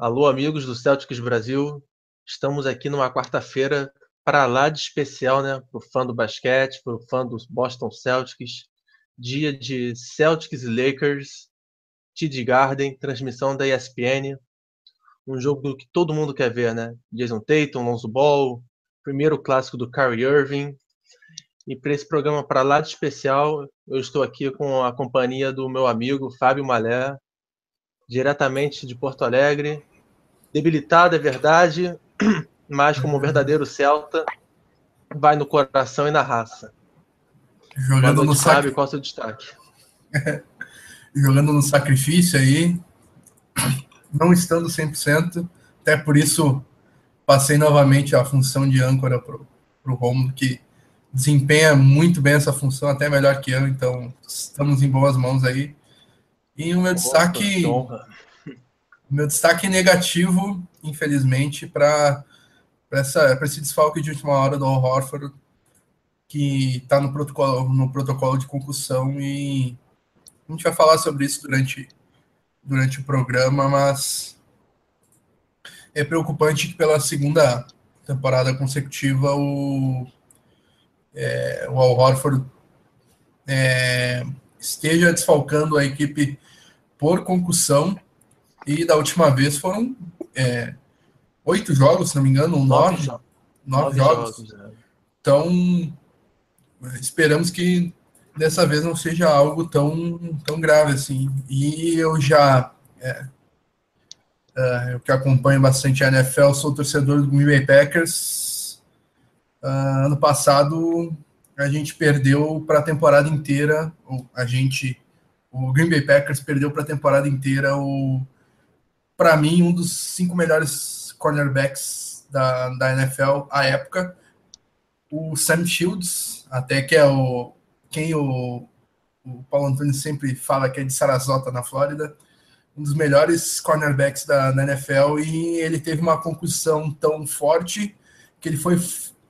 Alô, amigos do Celtics Brasil. Estamos aqui numa quarta-feira para lá de especial, né? Para o fã do basquete, para o fã do Boston Celtics. Dia de Celtics e Lakers, TD Garden, transmissão da ESPN. Um jogo que todo mundo quer ver, né? Jason Tatum, Lonzo Ball, primeiro clássico do Kyrie Irving. E para esse programa para lá de especial, eu estou aqui com a companhia do meu amigo Fábio Malé, diretamente de Porto Alegre, debilitado, é verdade, mas como um verdadeiro celta, vai no coração e na raça. Jogando no sabe qual é o seu destaque? Jogando no sacrifício aí, não estando 100%, até por isso passei novamente a função de âncora para o Romulo, que desempenha muito bem essa função, até melhor que eu, então estamos em boas mãos aí. E o meu destaque. Honra meu destaque negativo, infelizmente, para esse desfalque de última hora do Horford, que está no protocolo, no protocolo de concussão, e a gente vai falar sobre isso durante, durante o programa, mas é preocupante que pela segunda temporada consecutiva o, é, o Al Horford é, esteja desfalcando a equipe por concussão e da última vez foram é, oito jogos, se não me engano, ou nove, nove, nove jogos. jogos é. Então, esperamos que dessa vez não seja algo tão, tão grave assim. E eu já, é, é, eu que acompanho bastante a NFL, sou torcedor do Green Bay Packers. Uh, ano passado a gente perdeu para a temporada inteira, a gente, o Green Bay Packers perdeu para a temporada inteira o para mim, um dos cinco melhores cornerbacks da, da NFL à época. O Sam Shields, até que é o quem o, o Paulo Antônio sempre fala que é de Sarasota, na Flórida, um dos melhores cornerbacks da, da NFL, e ele teve uma concussão tão forte que ele foi,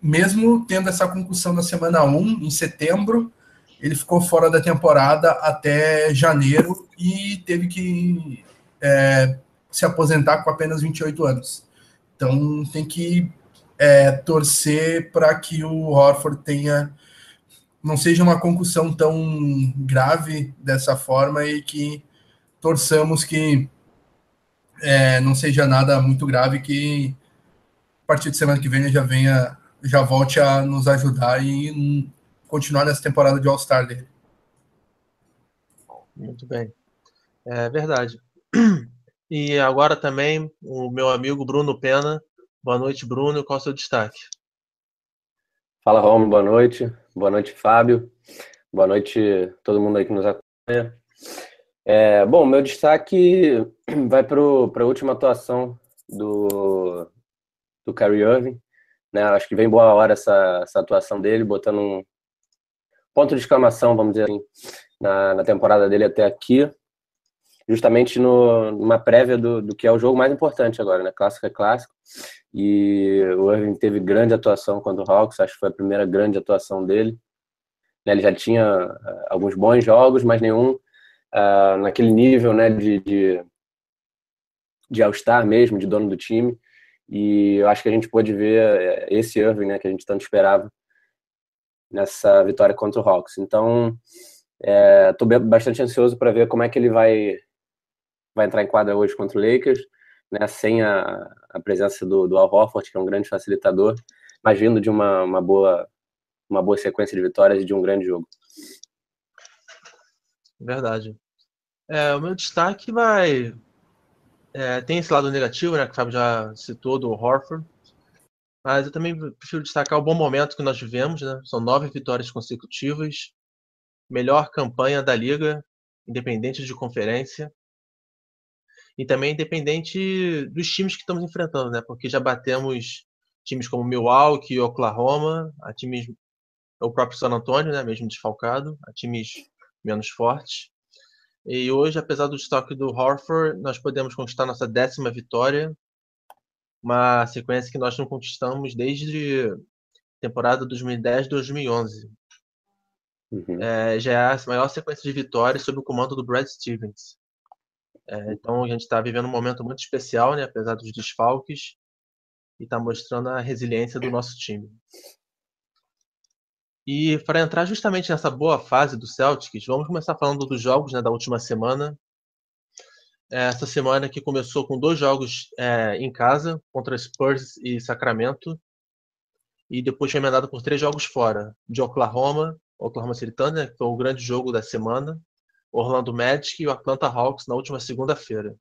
mesmo tendo essa concussão na semana 1, em setembro, ele ficou fora da temporada até janeiro e teve que é, se aposentar com apenas 28 anos. Então tem que é, torcer para que o Horford tenha não seja uma concussão tão grave dessa forma e que torçamos que é, não seja nada muito grave que a partir de semana que vem ele já venha já volte a nos ajudar e continuar nessa temporada de All-Star dele. Muito bem. É verdade. E agora também o meu amigo Bruno Pena. Boa noite, Bruno. Qual é o seu destaque? Fala, Romo. Boa noite. Boa noite, Fábio. Boa noite todo mundo aí que nos acompanha. É, bom, meu destaque vai para a última atuação do, do Kyrie Irving. Né? Acho que vem boa hora essa, essa atuação dele, botando um ponto de exclamação, vamos dizer assim, na, na temporada dele até aqui justamente no, numa prévia do, do que é o jogo mais importante agora, né? Clássico é clássico. E o Irving teve grande atuação contra o Hawks, acho que foi a primeira grande atuação dele. Né? Ele já tinha uh, alguns bons jogos, mas nenhum uh, naquele nível né, de, de, de All-Star mesmo, de dono do time. E eu acho que a gente pôde ver eh, esse Irving né, que a gente tanto esperava nessa vitória contra o Hawks. Então, estou é, bastante ansioso para ver como é que ele vai vai entrar em quadra hoje contra o Lakers, né, sem a, a presença do, do Al Horford, que é um grande facilitador, mas vindo de uma, uma, boa, uma boa sequência de vitórias e de um grande jogo. Verdade. É, o meu destaque vai. É, tem esse lado negativo, né, que o Fábio já citou, do Horford. Mas eu também prefiro destacar o bom momento que nós vivemos, né? São nove vitórias consecutivas, melhor campanha da liga, independente de conferência e também independente dos times que estamos enfrentando, né? Porque já batemos times como Milwaukee e Oklahoma, a times o próprio San Antonio, né, mesmo desfalcado, a times menos fortes. E hoje, apesar do estoque do Horford, nós podemos conquistar nossa décima vitória, uma sequência que nós não conquistamos desde temporada 2010-2011. Uhum. É, já é a maior sequência de vitórias sob o comando do Brad Stevens. É, então a gente está vivendo um momento muito especial, né, apesar dos desfalques, e está mostrando a resiliência do nosso time. E para entrar justamente nessa boa fase do Celtics, vamos começar falando dos jogos né, da última semana. Essa semana que começou com dois jogos é, em casa, contra Spurs e Sacramento, e depois foi emendado por três jogos fora, de Oklahoma, Oklahoma City Thunder, que foi o grande jogo da semana, Orlando Magic e o Atlanta Hawks na última segunda-feira.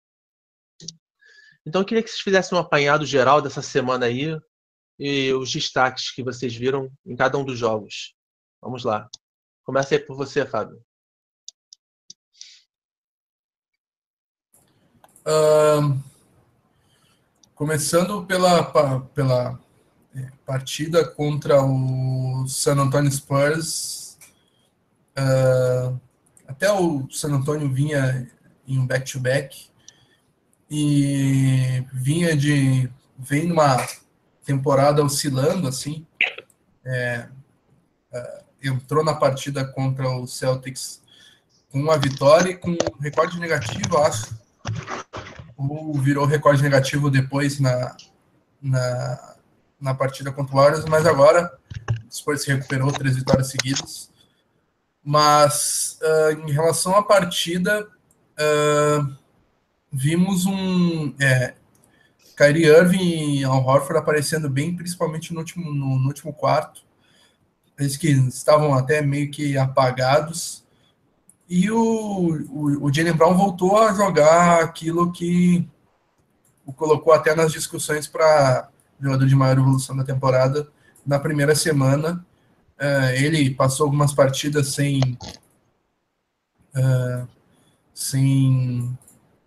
Então eu queria que vocês fizessem um apanhado geral dessa semana aí e os destaques que vocês viram em cada um dos jogos. Vamos lá. Começa aí por você, Fábio. Uh, começando pela, pela é, partida contra o San Antonio Spurs. Uh, até o San Antonio vinha em um back-to-back e vinha de vem numa temporada oscilando assim é, uh, entrou na partida contra o Celtics com uma vitória e com um recorde negativo acho. Ou virou recorde negativo depois na, na, na partida contra o Warriors mas agora o Spurs se recuperou três vitórias seguidas mas uh, em relação à partida, uh, vimos um é, Kyrie Irving e Al Horford aparecendo bem, principalmente no último, no, no último quarto. Eles que estavam até meio que apagados. E o, o, o Jalen Brown voltou a jogar aquilo que o colocou até nas discussões para jogador de maior evolução da temporada na primeira semana. Uh, ele passou algumas partidas sem, uh, sem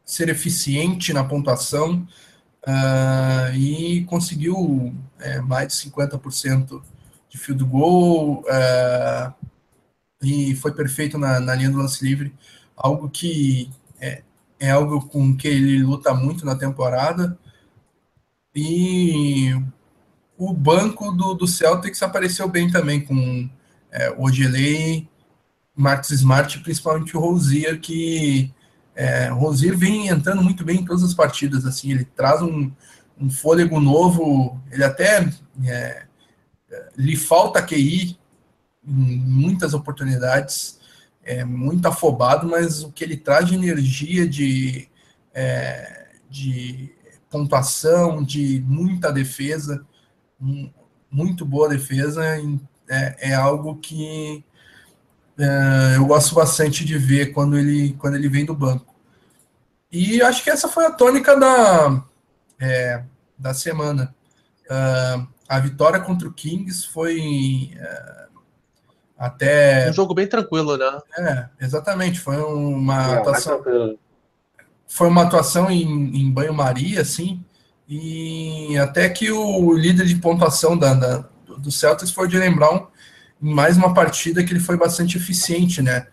ser eficiente na pontuação uh, e conseguiu é, mais de 50% de field goal e foi perfeito na, na, linha do lance livre, algo que é, é algo com que ele luta muito na temporada. E o banco do, do Celtics apareceu bem também, com é, o Ogelei, Marcus Smart, principalmente o Rosier, que é, Rosier vem entrando muito bem em todas as partidas, assim, ele traz um, um fôlego novo, ele até é, lhe falta QI em muitas oportunidades, é muito afobado, mas o que ele traz de energia, de, é, de pontuação, de muita defesa, muito boa defesa, é, é algo que é, eu gosto bastante de ver quando ele, quando ele vem do banco. E acho que essa foi a tônica da, é, da semana. Uh, a vitória contra o Kings foi uh, até. Um jogo bem tranquilo, né? É, exatamente. Foi uma é, atuação. Foi uma atuação em, em banho-maria, assim. E até que o líder de pontuação da, da, do Celtics foi Jalen Brown, em mais uma partida que ele foi bastante eficiente, né?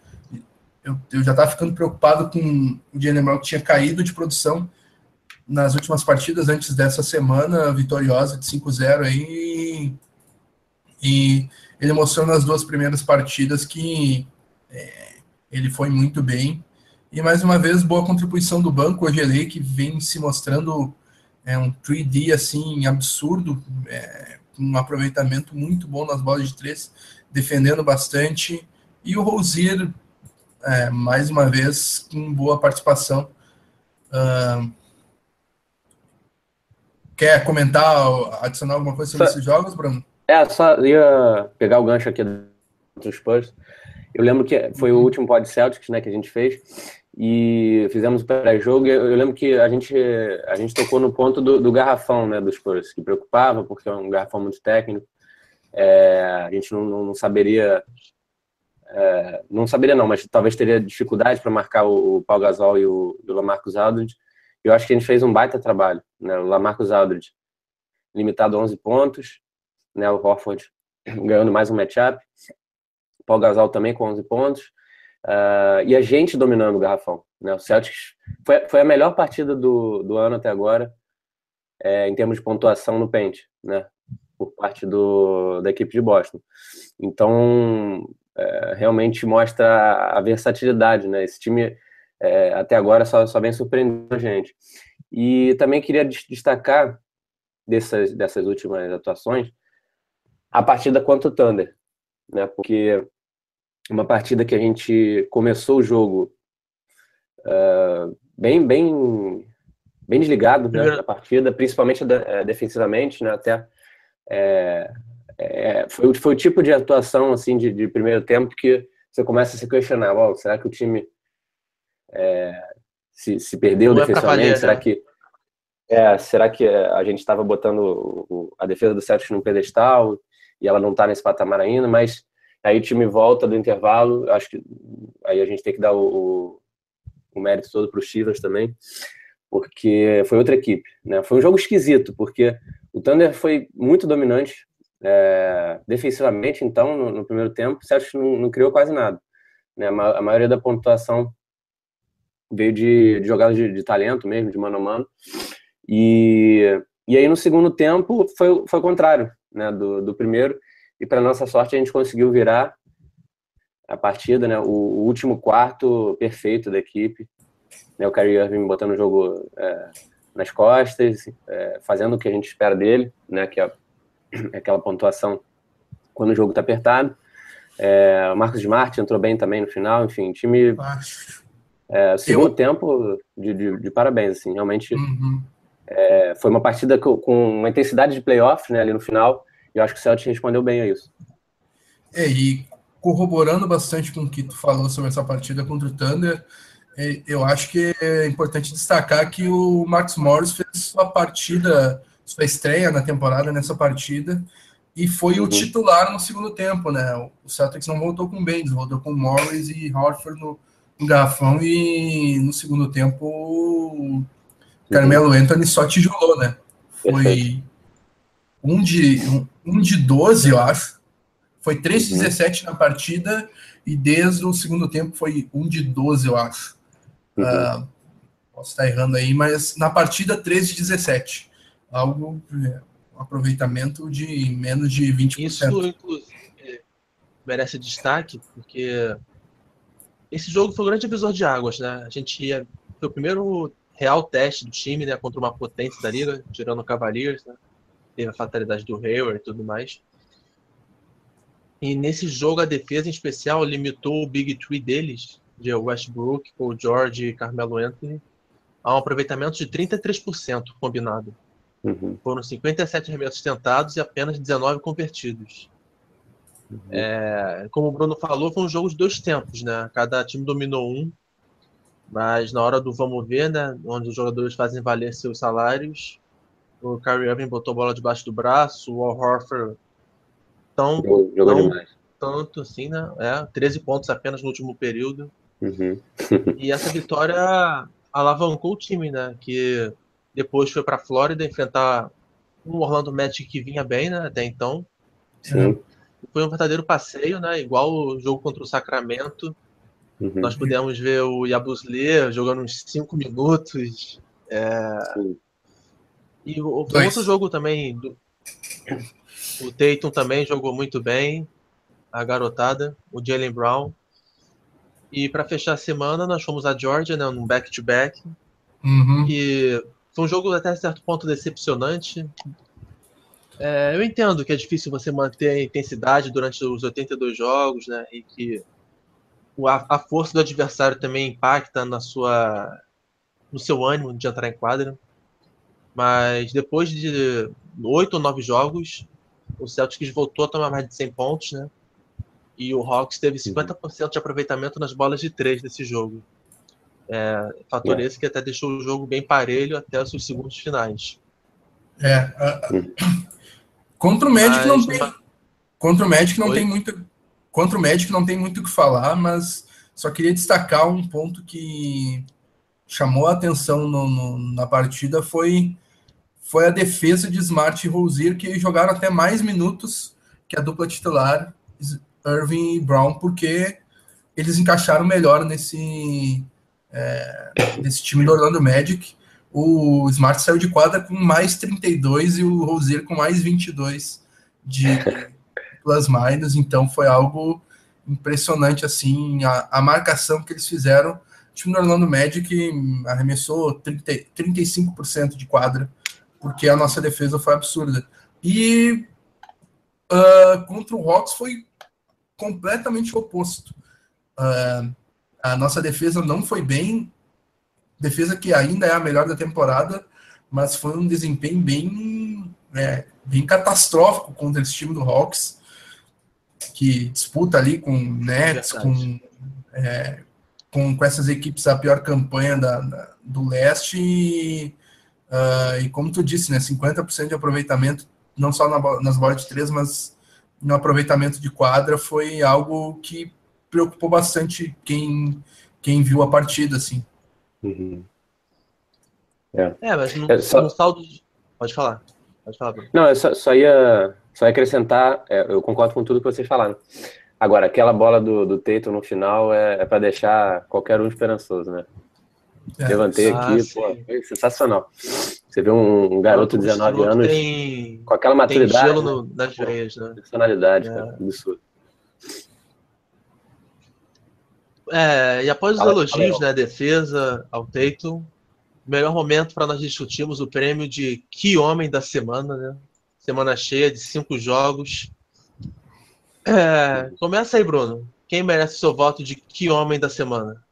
Eu, eu já estava ficando preocupado com o Jalen Brown que tinha caído de produção nas últimas partidas antes dessa semana vitoriosa de 5-0 aí. E ele mostrou nas duas primeiras partidas que é, ele foi muito bem. E mais uma vez, boa contribuição do banco, o Gelei, que vem se mostrando é um 3D assim absurdo, é, um aproveitamento muito bom nas bolas de três, defendendo bastante. E o Rosier, é, mais uma vez, com boa participação. Uh, quer comentar, adicionar alguma coisa sobre só, esses jogos, Bruno? É, só ia pegar o gancho aqui dos Spurs. Eu lembro que foi o uhum. último pod Celtics né, que a gente fez e fizemos o pré-jogo. Eu lembro que a gente, a gente tocou no ponto do, do garrafão né, dos Spurs, que preocupava, porque é um garrafão muito técnico. É, a gente não, não, saberia. É, não saberia, não, mas talvez teria dificuldade para marcar o, o Paul Gasol e o, o Lamarcus Aldridge. Eu acho que a gente fez um baita trabalho. Né? O Lamarcus Aldridge limitado a 11 pontos, né? o Horford ganhando mais um matchup, o Paul Gasol também com 11 pontos, Uh, e a gente dominando o garrafão. Né? O Celtics foi, foi a melhor partida do, do ano até agora, é, em termos de pontuação no pente, né? por parte do, da equipe de Boston. Então, é, realmente mostra a versatilidade. Né? Esse time é, até agora só, só vem surpreendendo a gente. E também queria destacar dessas, dessas últimas atuações a partida contra o Thunder, né? Porque uma partida que a gente começou o jogo uh, bem, bem, bem desligado né, da partida, principalmente uh, defensivamente, né? Até é, é, foi, foi o tipo de atuação assim de, de, primeiro tempo que você começa a se questionar, oh, será que o time é, se, se perdeu Não é defensivamente? É será né? que é, será que a gente estava botando a defesa do Celtics num pedestal e ela não está nesse patamar ainda? Mas aí o time volta do intervalo, acho que aí a gente tem que dar o, o mérito todo para o Chivas também, porque foi outra equipe, né? Foi um jogo esquisito, porque o Thunder foi muito dominante é, defensivamente, então, no, no, primeiro tempo, o não, não criou quase nada. Né? A maioria da pontuação veio de, de jogadas de, de, talento mesmo, de mano a mano. E, e aí no segundo tempo foi, foi o contrário né, do, do primeiro. E para nossa sorte a gente conseguiu virar a partida, né, o, o último quarto perfeito da equipe. Né, o Kyrie Irving botando o jogo é, nas costas, é, fazendo o que a gente espera dele, né, que é aquela pontuação quando o jogo está apertado. É, o Marcos Smart entrou bem também no final, enfim, time. É, segundo Eu... tempo de, de, de, parabéns, assim, realmente uhum. é, foi uma partida com, com, uma intensidade de playoff né, ali no final, e eu acho que o Celtic respondeu bem a isso. É, e corroborando bastante com o que tu falou sobre essa partida contra o Thunder, é, eu acho que é importante destacar que o Max Morris fez sua partida sua estreia na temporada nessa partida e foi uhum. o titular no segundo tempo, né? O Celtics não voltou com Baines, voltou com Morris e Horford no, no garrafão e no segundo tempo o Carmelo uhum. Anthony só tijolou, né? Foi um de, um, um de 12, eu acho. Foi 3 de uhum. 17 na partida e desde o segundo tempo foi um de 12, eu acho. Uhum. Uh, posso estar errando aí, mas na partida 13 de 17 algo, é, um aproveitamento de menos de 20%. Isso, inclusive, merece destaque, porque esse jogo foi um grande divisor de águas, né? A gente ia, foi o primeiro real teste do time, né, contra uma potência da liga, tirando o Cavaliers, né? Teve a fatalidade do Hayward e tudo mais. E nesse jogo, a defesa em especial limitou o Big Three deles, de Westbrook, Paul George e Carmelo Anthony, a um aproveitamento de 33% combinado. Uhum. Foram 57 arremessos tentados e apenas 19 convertidos. Uhum. É, como o Bruno falou, foi um jogo de dois tempos, né? Cada time dominou um, mas na hora do vamos ver, né? Onde os jogadores fazem valer seus salários, o Kyrie Irving botou a bola debaixo do braço, o Al Horford tão, tão tanto assim, né? É, 13 pontos apenas no último período. Uhum. e essa vitória alavancou o time, né? Que depois foi para a Flórida enfrentar um Orlando Magic que vinha bem, né, até então. Sim. Foi um verdadeiro passeio, né? Igual o jogo contra o Sacramento. Uhum. Nós pudemos ver o Yabusle jogando uns 5 minutos. É... E o, outro jogo também. Do... O Tatum também jogou muito bem. A garotada, o Jalen Brown. E para fechar a semana, nós fomos a Georgia, né, num back-to-back. -back, uhum. E foi um jogo até certo ponto decepcionante. É, eu entendo que é difícil você manter a intensidade durante os 82 jogos, né? E que a, a força do adversário também impacta na sua, no seu ânimo de entrar em quadra. Mas depois de oito ou nove jogos, o Celtics voltou a tomar mais de 100 pontos, né? E o Hawks teve 50% de aproveitamento nas bolas de três desse jogo. É, fator é. esse que até deixou o jogo bem parelho até os seus segundos finais. É. Uh, contra o Magic não tem. Contra o Magic não tem muito. Contra o Magic não tem muito o que falar, mas só queria destacar um ponto que chamou a atenção no, no, na partida foi, foi a defesa de Smart e Rosier, que jogaram até mais minutos que a dupla titular, Irving e Brown, porque eles encaixaram melhor nesse, é, desse time do Orlando Magic. O Smart saiu de quadra com mais 32 e o Rosier com mais 22 de plus minus, então foi algo impressionante assim a, a marcação que eles fizeram time do Orlando Magic arremessou 30, 35% de quadra, porque a nossa defesa foi absurda. E uh, contra o Hawks foi completamente oposto. Uh, a nossa defesa não foi bem, defesa que ainda é a melhor da temporada, mas foi um desempenho bem, é, bem catastrófico contra esse time do Hawks, que disputa ali com Nets, com, é, com, com, essas equipes a pior campanha da, da do leste. E, uh, e, como tu disse, né, 50% de aproveitamento, não só na, nas bolas de três, mas no aproveitamento de quadra, foi algo que preocupou bastante quem, quem viu a partida, assim. Uhum. É. é, mas no, é, só... no saldo. Pode falar. Pode falar, Bruno. Não, eu só, só, ia, só ia acrescentar, é, eu concordo com tudo que vocês falaram. Agora, aquela bola do, do Teito no final é, é para deixar qualquer um esperançoso, né? É. Levantei ah, aqui, sim. pô, foi sensacional. Você vê um, um garoto de 19 anos tem, com aquela maturidade. Tem gelo no, né? nas veias, né? Personalidade, é. cara, absurdo. É, e após os fala, elogios, fala né, defesa ao Tatum, melhor momento para nós discutirmos o prêmio de Que Homem da Semana, né? Semana cheia de cinco jogos. É, começa aí, Bruno. Quem merece seu voto de Que Homem da Semana?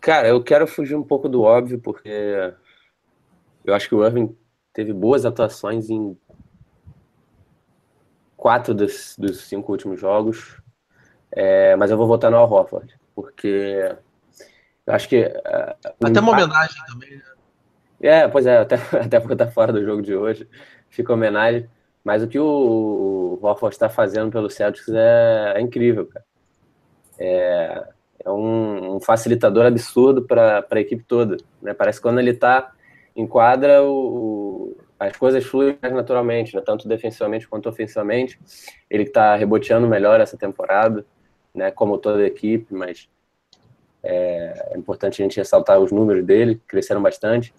Cara, eu quero fugir um pouco do óbvio, porque eu acho que o Irving teve boas atuações em quatro dos, dos cinco últimos jogos. É, mas eu vou votar no Al Horford, porque eu acho que. Uh, até uma homenagem também, né? É, pois é, até, até porque tá fora do jogo de hoje, fica homenagem. Mas o que o, o Horford está fazendo pelo Celtics é, é incrível, cara. É, é um, um, facilitador absurdo para a equipe toda. Né? Parece que quando ele está em quadra, o, o, as coisas fluem mais naturalmente, né? tanto defensivamente quanto ofensivamente. Ele está reboteando melhor essa temporada né, como toda a equipe, mas é, é, importante a gente ressaltar os números dele, cresceram bastante.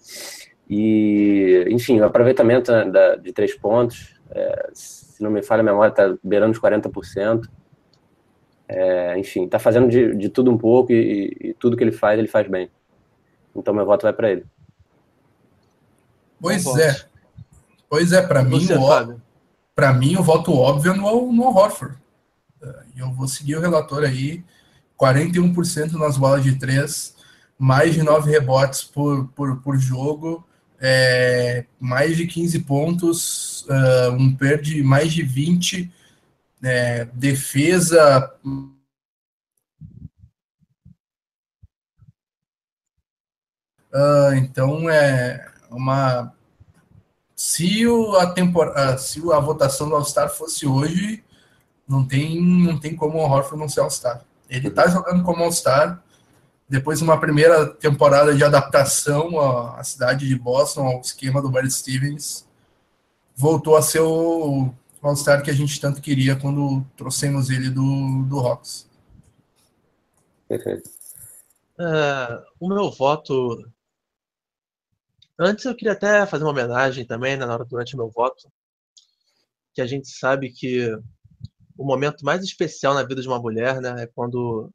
E, enfim, o aproveitamento né, da, de três pontos, é, se não me falha a memória, está beirando os 40%. É, enfim, está fazendo de, de, tudo um pouco e, e, tudo que ele faz, ele faz bem. Então, meu voto vai para ele. Pois é. Pois é, para mim, para mim, o voto óbvio é no, no Horford. E eu vou seguir o relator aí, 41% nas bolas de três, mais de 9 rebotes por, por, por jogo, é, mais de 15 pontos, uh, um perde mais de 20, é, defesa. Uh, então é uma. Se, o, a, tempor... se a votação do All-Star fosse hoje, não tem, não tem como o Horford não ser All-Star. Ele está jogando como All-Star. Depois de uma primeira temporada de adaptação à, à cidade de Boston, ao esquema do Barry Stevens, voltou a ser o All-Star que a gente tanto queria quando trouxemos ele do, do Hawks. Perfeito. Uh, o meu voto. Antes eu queria até fazer uma homenagem também, né, na hora durante o meu voto, que a gente sabe que o momento mais especial na vida de uma mulher, né, é quando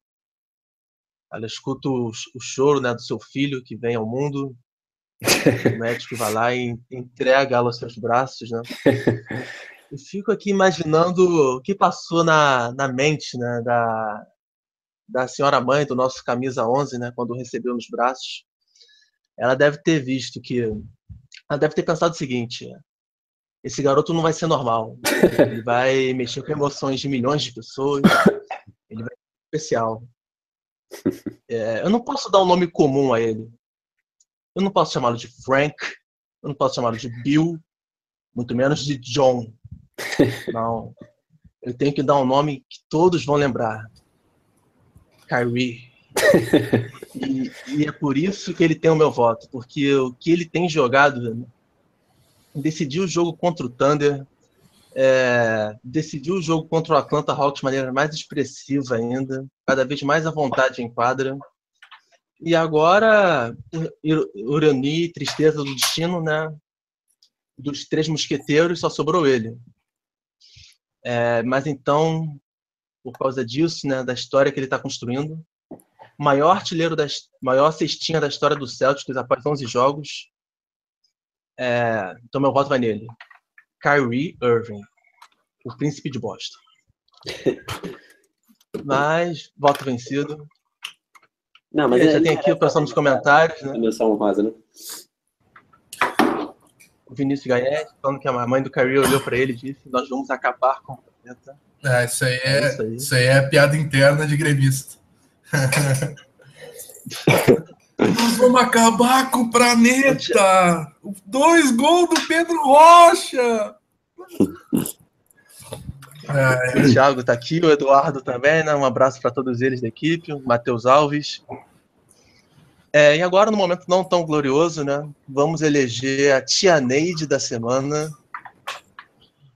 ela escuta o, o choro, né, do seu filho que vem ao mundo, o médico vai lá e entrega ela aos seus braços, né? Eu fico aqui imaginando o que passou na, na mente, né, da, da senhora mãe do nosso camisa 11, né, quando recebeu nos braços. Ela deve ter visto que ela deve ter pensado o seguinte: esse garoto não vai ser normal. Ele vai mexer com emoções de milhões de pessoas. Ele vai ser especial. É, eu não posso dar um nome comum a ele. Eu não posso chamá-lo de Frank. Eu não posso chamá-lo de Bill. Muito menos de John. Não. Eu tenho que dar um nome que todos vão lembrar. Kyrie. E, e é por isso que ele tem o meu voto. Porque o que ele tem jogado decidiu o jogo contra o Thunder, é, decidiu o jogo contra o Atlanta Hawks de maneira mais expressiva ainda, cada vez mais à vontade em quadra. E agora, ironia tristeza do destino, né? Dos três mosqueteiros, só sobrou ele. É, mas então, por causa disso, né, da história que ele está construindo, maior artilheiro, da, maior cestinha da história do Celtics após 11 jogos. É, então meu voto vai nele. Kyrie Irving, o príncipe de Boston. Mas, voto vencido. Não, mas já tem aqui o pessoal nos comentários, né? Menção honrosa, né? O Vinícius Gaete falando que a mãe do Kyrie olhou para ele e disse: Nós vamos acabar com o planeta. É, isso aí é, é isso, aí. isso aí é piada interna de gremista. Nós vamos acabar com o planeta! Dois gols do Pedro Rocha! É, o Thiago tá aqui, o Eduardo também, né? Um abraço para todos eles da equipe, o Matheus Alves. É, e agora, no momento não tão glorioso, né? Vamos eleger a Tia Neide da semana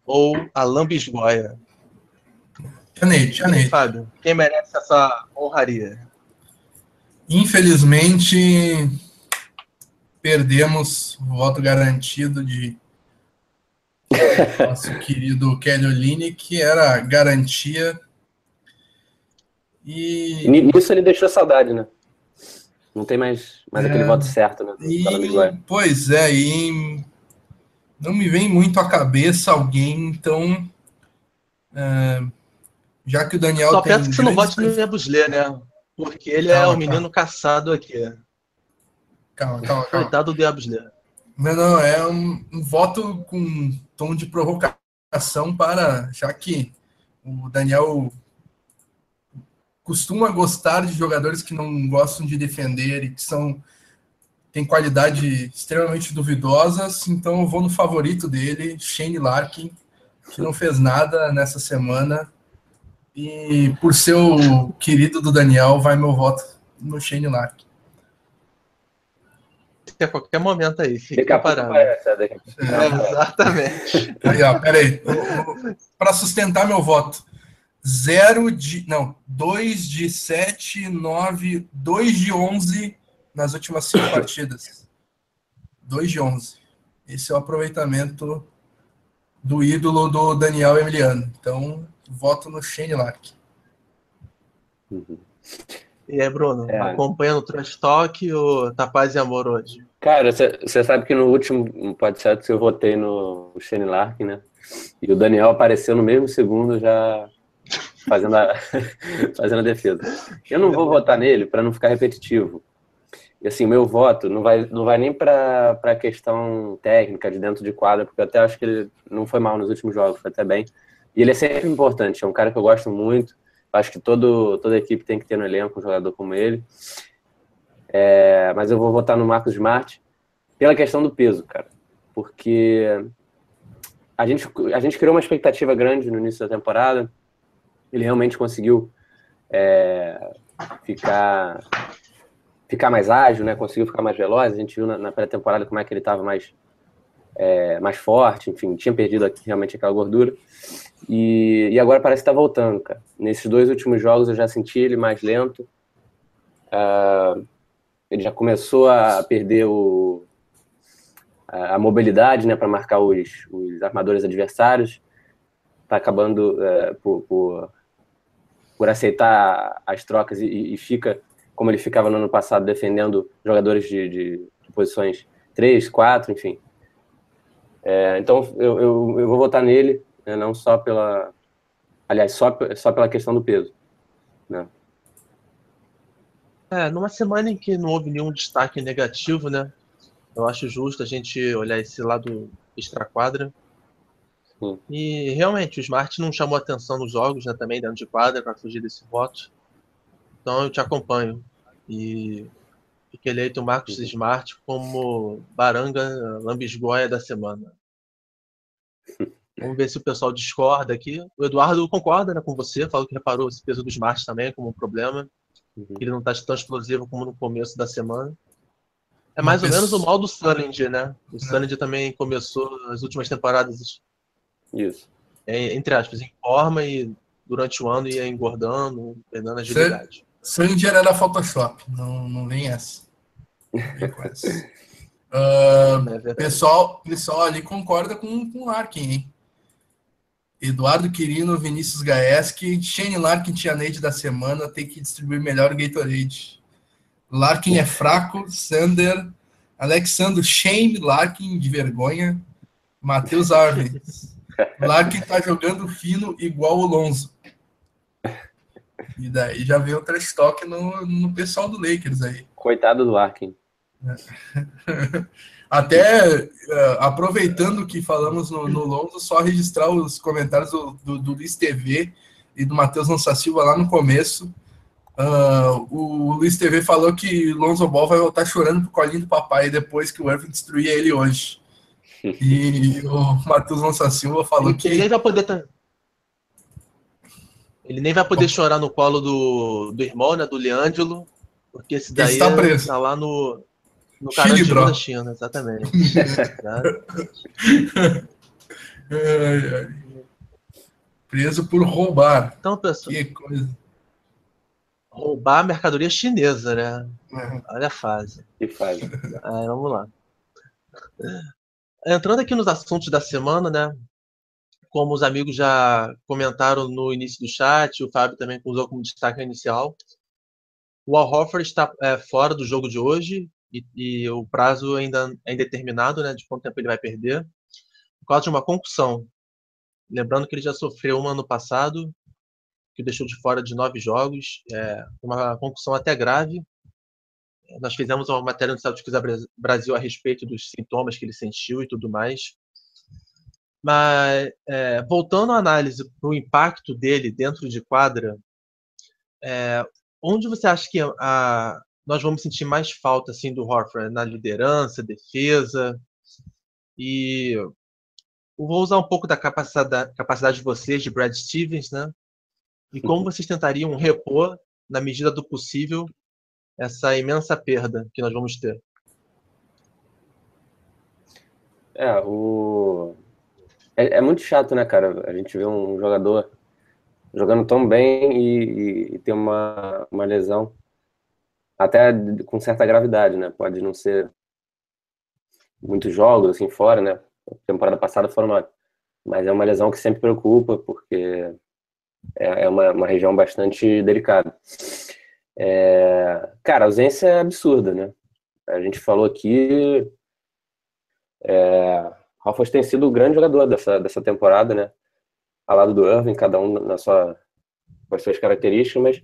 ou a Lambisgoia. Tia Neide, Tia Neide. Fábio, quem merece essa honraria? Infelizmente, perdemos o voto garantido de nosso querido Kelly Oline, que era garantia. E nisso ele deixou saudade, né? Não tem mais, mais é, aquele voto certo, né? E, pois é, e não me vem muito à cabeça alguém, então. É, já que o Daniel. Só peço que você não vote no Nebusler, né? Porque ele calma, é o menino caçado aqui. Calma, calma, calma. Coitado do Diabusler. Não, não, é um, um, voto com tom de provocação para, já que o Daniel costuma gostar de jogadores que não gostam de defender e que são tem qualidade extremamente duvidosas, então eu vou no favorito dele, Shane Larkin, que não fez nada nessa semana. E por ser o querido do Daniel, vai meu voto no Shane Larkin a qualquer momento aí. Fica parado. É, exatamente. Aí, ó, peraí. Para sustentar meu voto. 0 de. Não, 2 de 7, 9, 2 de 11 nas últimas 5 partidas. 2 de 11. Esse é o aproveitamento do ídolo do Daniel Emiliano. Então, voto no Shane Lark. Uhum. E aí, Bruno, é. acompanhando o Trash Talk ou tá paz e amor hoje? Cara, você sabe que no último podcast eu votei no Shane Larkin, né? E o Daniel apareceu no mesmo segundo já fazendo a, fazendo a defesa. Eu não vou votar nele para não ficar repetitivo. E assim, meu voto não vai, não vai nem para a questão técnica de dentro de quadra, porque eu até acho que ele não foi mal nos últimos jogos, foi até bem. E ele é sempre importante, é um cara que eu gosto muito. Acho que todo, toda equipe tem que ter no elenco um jogador como ele. É, mas eu vou votar no Marcos Smart pela questão do peso, cara. Porque a gente, a gente criou uma expectativa grande no início da temporada. Ele realmente conseguiu é, ficar, ficar mais ágil, né? conseguiu ficar mais veloz. A gente viu na, na pré-temporada como é que ele estava mais, é, mais forte, enfim, tinha perdido aqui, realmente aquela gordura. E, e agora parece que está voltando, cara. Nesses dois últimos jogos eu já senti ele mais lento. Uh, ele já começou a perder o, a, a mobilidade né, para marcar os, os armadores adversários. Está acabando uh, por, por, por, aceitar as trocas e, e, fica como ele ficava no ano passado, defendendo jogadores de, de, de posições 3, 4, enfim. É, então eu, eu, eu vou votar nele né? não só pela. Aliás, só, só pela questão do peso. Né? É, numa semana em que não houve nenhum destaque negativo, né? Eu acho justo a gente olhar esse lado extra-quadra. E realmente, o Smart não chamou atenção nos jogos, né? Também dentro de quadra, para fugir desse voto. Então eu te acompanho. E fiquei eleito o Marcos uhum. Smart como baranga lambisgoia da semana. Vamos ver se o pessoal discorda aqui. O Eduardo concorda né, com você, falou que reparou esse peso do Smart também como um problema. Uhum. Que ele não está tão explosivo como no começo da semana. É mais ou menos o mal do Sullinger, né? O Sullinger também começou as últimas temporadas. Isso. É, entre aspas, em forma e durante o ano ia engordando, perdendo agilidade. Sullinger era Photoshop, não, não vem essa. Não vem com essa. Uh, é pessoal, pessoal ali concorda com, com o Larkin, hein? Eduardo Quirino, Vinícius Gaeski, Shane Larkin, Tia Neide da semana, tem que distribuir melhor o Gatorade. Larkin é fraco, Sander, Alexandro Shane Larkin, de vergonha, Matheus Arves. Larkin tá jogando fino igual o Lonzo. E daí já veio o trash talk no, no pessoal do Lakers aí. Coitado do Larkin. Até uh, aproveitando que falamos no, no Lonzo, só registrar os comentários do, do, do Luiz TV e do Matheus Lança Silva lá no começo. Uh, o Luiz TV falou que Lonzo Ball vai voltar chorando pro colinho do papai depois que o Irving destruir ele hoje. E o Matheus Lança Silva falou ele, que. Ele nem vai poder. Ele nem vai poder chorar no colo do, do irmão, né? Do Leângelo, porque esse daí está preso. tá lá no, no Carandiru da China, exatamente. ai, ai. Preso por roubar. Então, pessoal. Que coisa. Roubar mercadoria chinesa, né? Uhum. Olha a fase. Que fase. Aí, vamos lá. Entrando aqui nos assuntos da semana, né? Como os amigos já comentaram no início do chat, o Fábio também usou como destaque inicial. O Al Horford está é, fora do jogo de hoje e, e, o prazo ainda é indeterminado, né? De quanto tempo ele vai perder, por causa de uma concussão. Lembrando que ele já sofreu uma ano passado, que o deixou de fora de nove jogos, é, uma concussão até grave. Nós fizemos uma matéria no Celtics Brasil a respeito dos sintomas que ele sentiu e tudo mais. Mas, é, voltando à análise para o impacto dele dentro de quadra, é, onde você acha que a, nós vamos sentir mais falta assim do Horford? Na liderança, defesa? E vou usar um pouco da capacidade, capacidade de vocês, de Brad Stevens, né? E como uhum. vocês tentariam repor, na medida do possível, essa imensa perda que nós vamos ter? É, o... É, é, muito chato, né, cara? A gente vê um jogador jogando tão bem e, e ter uma, uma lesão até com certa gravidade, né? Pode não ser muitos jogos assim fora, né? temporada passada foram nove. Mas é uma lesão que sempre preocupa, porque é, é uma, uma região bastante delicada. É, cara, a ausência é absurda, né? A gente falou aqui. É, Ralfos tem sido o grande jogador dessa, dessa temporada, né? Ao lado do Irving, cada um na sua, com as suas características, mas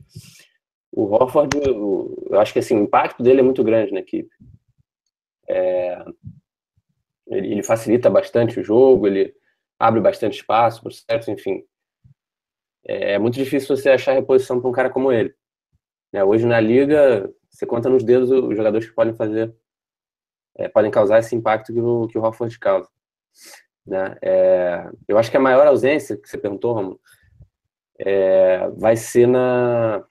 o Horford, eu acho que assim, o impacto dele é muito grande na equipe. É, ele, ele, facilita bastante o jogo, ele abre bastante espaço para certo, enfim. É, é, muito difícil você achar reposição para um cara como ele. Né? Hoje na liga, você conta nos dedos os jogadores que podem fazer, é, podem causar esse impacto que o, que o Horford causa. Né? É, eu acho que a maior ausência que você perguntou, Romulo, é, vai ser na,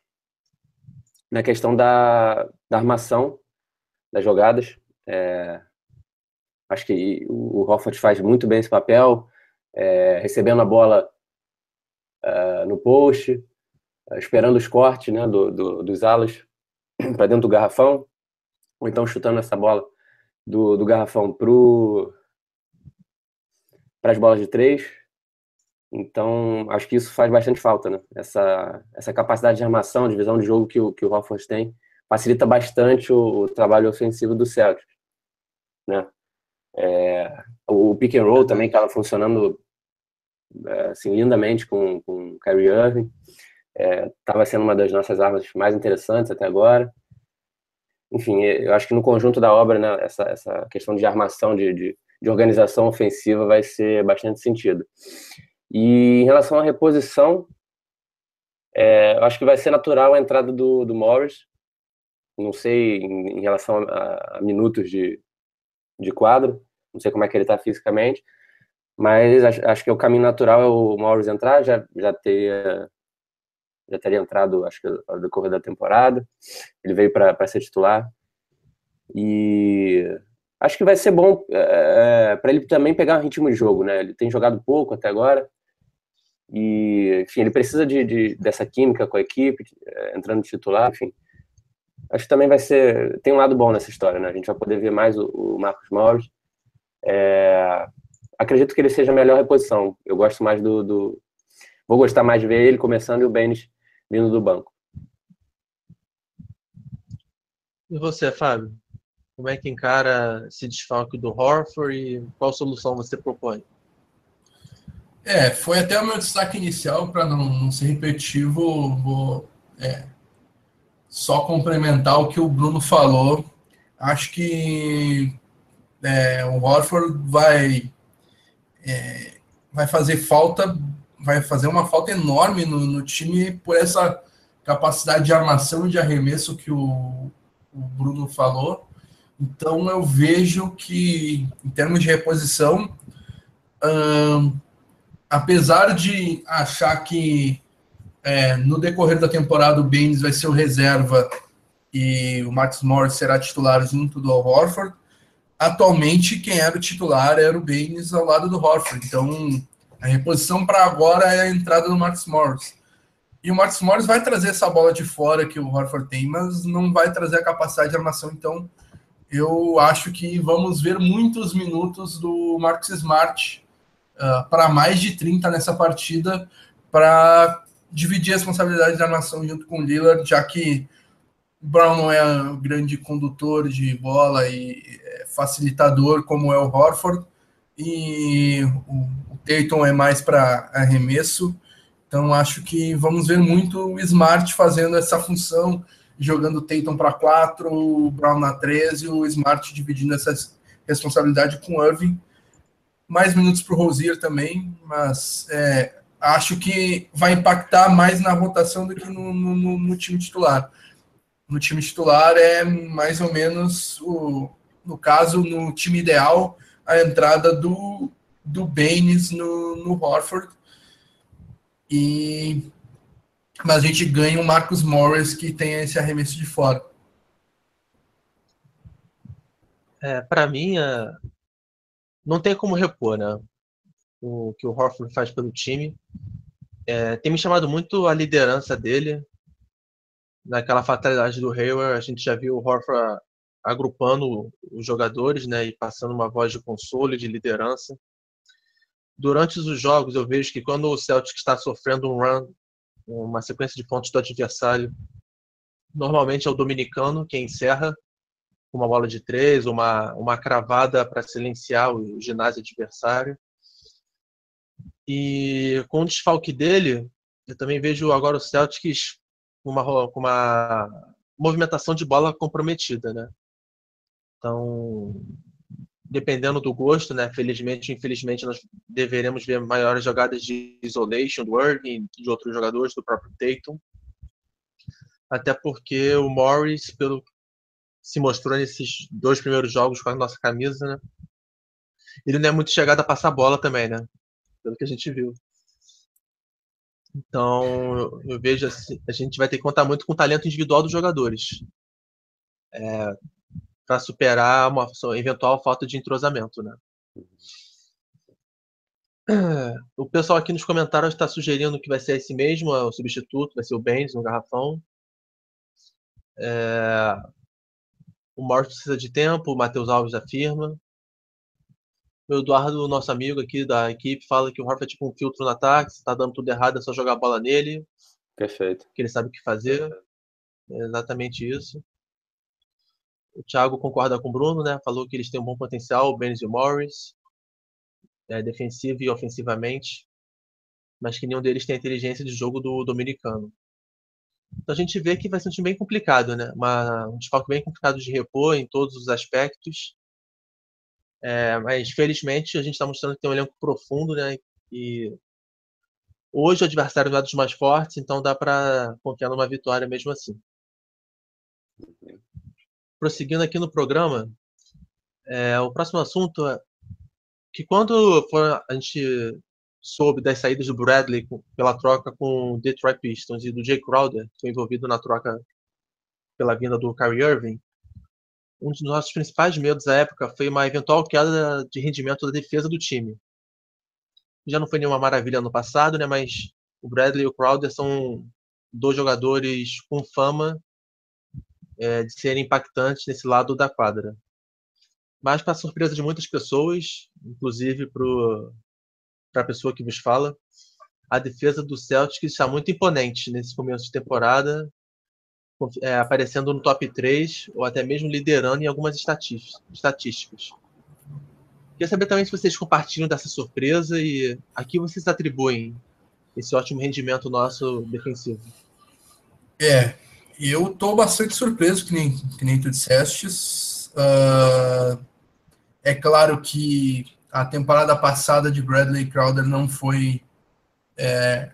na questão da, da armação das jogadas. É, acho que o, o Hoffert faz muito bem esse papel, é, recebendo a bola uh, no post, uh, esperando os cortes né, do, do, dos alas para dentro do garrafão, ou então chutando essa bola do, do garrafão para as bolas de três. Então, acho que isso faz bastante falta, né? Essa, essa capacidade de armação, de visão de jogo que o, que o Hofford tem, facilita bastante o, o, trabalho ofensivo do Celtics, né? É, o pick and roll também estava funcionando é, assim, lindamente com, com o Kyrie Irving. Estava é, sendo uma das nossas armas mais interessantes até agora. Enfim, eu acho que no conjunto da obra, né, essa, essa questão de armação, de, de, de organização ofensiva vai ser bastante sentido. E em relação à reposição, é, eu acho que vai ser natural a entrada do, do Morris. Não sei em, em relação a, a, minutos de, de quadro, não sei como é que ele está fisicamente, mas acho, acho, que o caminho natural é o Morris entrar, já, já teria já teria entrado, acho que ao decorrer da temporada. Ele veio para ser titular. E acho que vai ser bom é, é para ele também pegar um ritmo de jogo, né? Ele tem jogado pouco até agora. E, enfim, ele precisa de, de dessa química com a equipe, é, entrando titular, enfim. Acho que também vai ser. Tem um lado bom nessa história, né? A gente vai poder ver mais o, o Marcos Morris. É, acredito que ele seja a melhor reposição. Eu gosto mais do, do, Vou gostar mais de ver ele começando e o Benes vindo do banco. E você, Fábio? Como é que encara esse desfalque do Horford e qual solução você propõe? É, foi até o meu destaque inicial, para não, não, ser repetitivo, vou é, só complementar o que o Bruno falou. Acho que é, o Horford vai, é, vai fazer falta, vai fazer uma falta enorme no, no, time por essa capacidade de armação e de arremesso que o, o Bruno falou. Então eu vejo que, em termos de reposição, hum, apesar de achar que é, no decorrer da temporada o Baines vai ser o reserva e o Max Morris será titular junto do Horford, atualmente quem era o titular era o Baines ao lado do Horford. Então a reposição para agora é a entrada do Max Morris. E o Max Morris vai trazer essa bola de fora que o Horford tem, mas não vai trazer a capacidade de armação. Então eu acho que vamos ver muitos minutos do Marcus Smart ah, para mais de 30 nessa partida para dividir a responsabilidade da armação junto com o Lillard, já que Brown não é um grande condutor de bola e é, facilitador como é o Horford, e o, o Tatum é mais para arremesso. Então acho que vamos ver muito o Smart fazendo essa função, jogando o Tatum para 4, o Brown na 13, o Smart dividindo essa responsabilidade com o Irving mais minutos para o Rosier também, mas é, acho que vai impactar mais na rotação do que no, no, no, time titular. No time titular é mais ou menos, o, no caso, no time ideal, a entrada do, do Baines no, no Horford. E, mas a gente ganha o Marcus Morris que tem esse arremesso de fora. É, para mim, a, não tem como repor, né? O que o Horford faz pelo time. É, tem me chamado muito a liderança dele. Naquela fatalidade do Hayward, a gente já viu o Horford agrupando os jogadores, né, e passando uma voz de consolo e de liderança. Durante os jogos, eu vejo que quando o Celtic está sofrendo um run, uma sequência de pontos do adversário, normalmente é o dominicano quem encerra uma bola de três, uma, uma cravada para silenciar o ginásio adversário. E com o desfalque dele, eu também vejo agora o Celtics com uma, com uma movimentação de bola comprometida, né? Então, dependendo do gosto, né? Felizmente, infelizmente, nós deveremos ver maiores jogadas de isolation do Irving, de outros jogadores, do próprio Tatum. Até porque o Morris, pelo se mostrou nesses dois primeiros jogos com a nossa camisa, né? Ele não é muito chegado a passar bola também, né? Pelo que a gente viu. Então, eu vejo assim, a gente vai ter que contar muito com o talento individual dos jogadores. É, para superar uma eventual falta de entrosamento, né? O pessoal aqui nos comentários está sugerindo que vai ser esse mesmo, é o substituto, vai ser o Benz no garrafão. É, o Morris precisa de tempo, o Matheus Alves afirma. O Eduardo, nosso amigo aqui da equipe, fala que o Horford é tipo um filtro no ataque, se tá dando tudo errado é só jogar a bola nele. Perfeito. Que ele sabe o que fazer. É exatamente isso. O Thiago concorda com o Bruno, né? Falou que eles têm um bom potencial, o Benz e o Morris, é, defensivo e ofensivamente, mas que nenhum deles tem a inteligência de jogo do dominicano. Então a gente vê que vai ser um time bem complicado, né? Uma, um desfalque bem complicado de repor em todos os aspectos. É, mas felizmente a gente está mostrando que tem um elenco profundo, né? E hoje o adversário é dos mais fortes, então dá para confiar numa vitória mesmo assim. Prosseguindo aqui no programa, é, o próximo assunto é que quando for a gente soube das saídas do Bradley pela troca com o Detroit Pistons e do Jay Crowder, que foi envolvido na troca pela vinda do Kyrie Irving, um dos nossos principais medos à época foi uma eventual queda de rendimento da defesa do time. Já não foi nenhuma maravilha no passado, né, mas o Bradley e o Crowder são dois jogadores com fama é, de serem impactantes nesse lado da quadra. mas para surpresa de muitas pessoas, inclusive para a pessoa que vos fala, a defesa do Celtics está muito imponente nesse começo de temporada, é, aparecendo no top 3 ou até mesmo liderando em algumas estatísticas. Queria saber também se vocês compartilham dessa surpresa e a que vocês atribuem esse ótimo rendimento nosso defensivo. É, eu estou bastante surpreso, que nem, que nem tu disseste. Uh, é claro que a temporada passada de Bradley Crowder não foi é,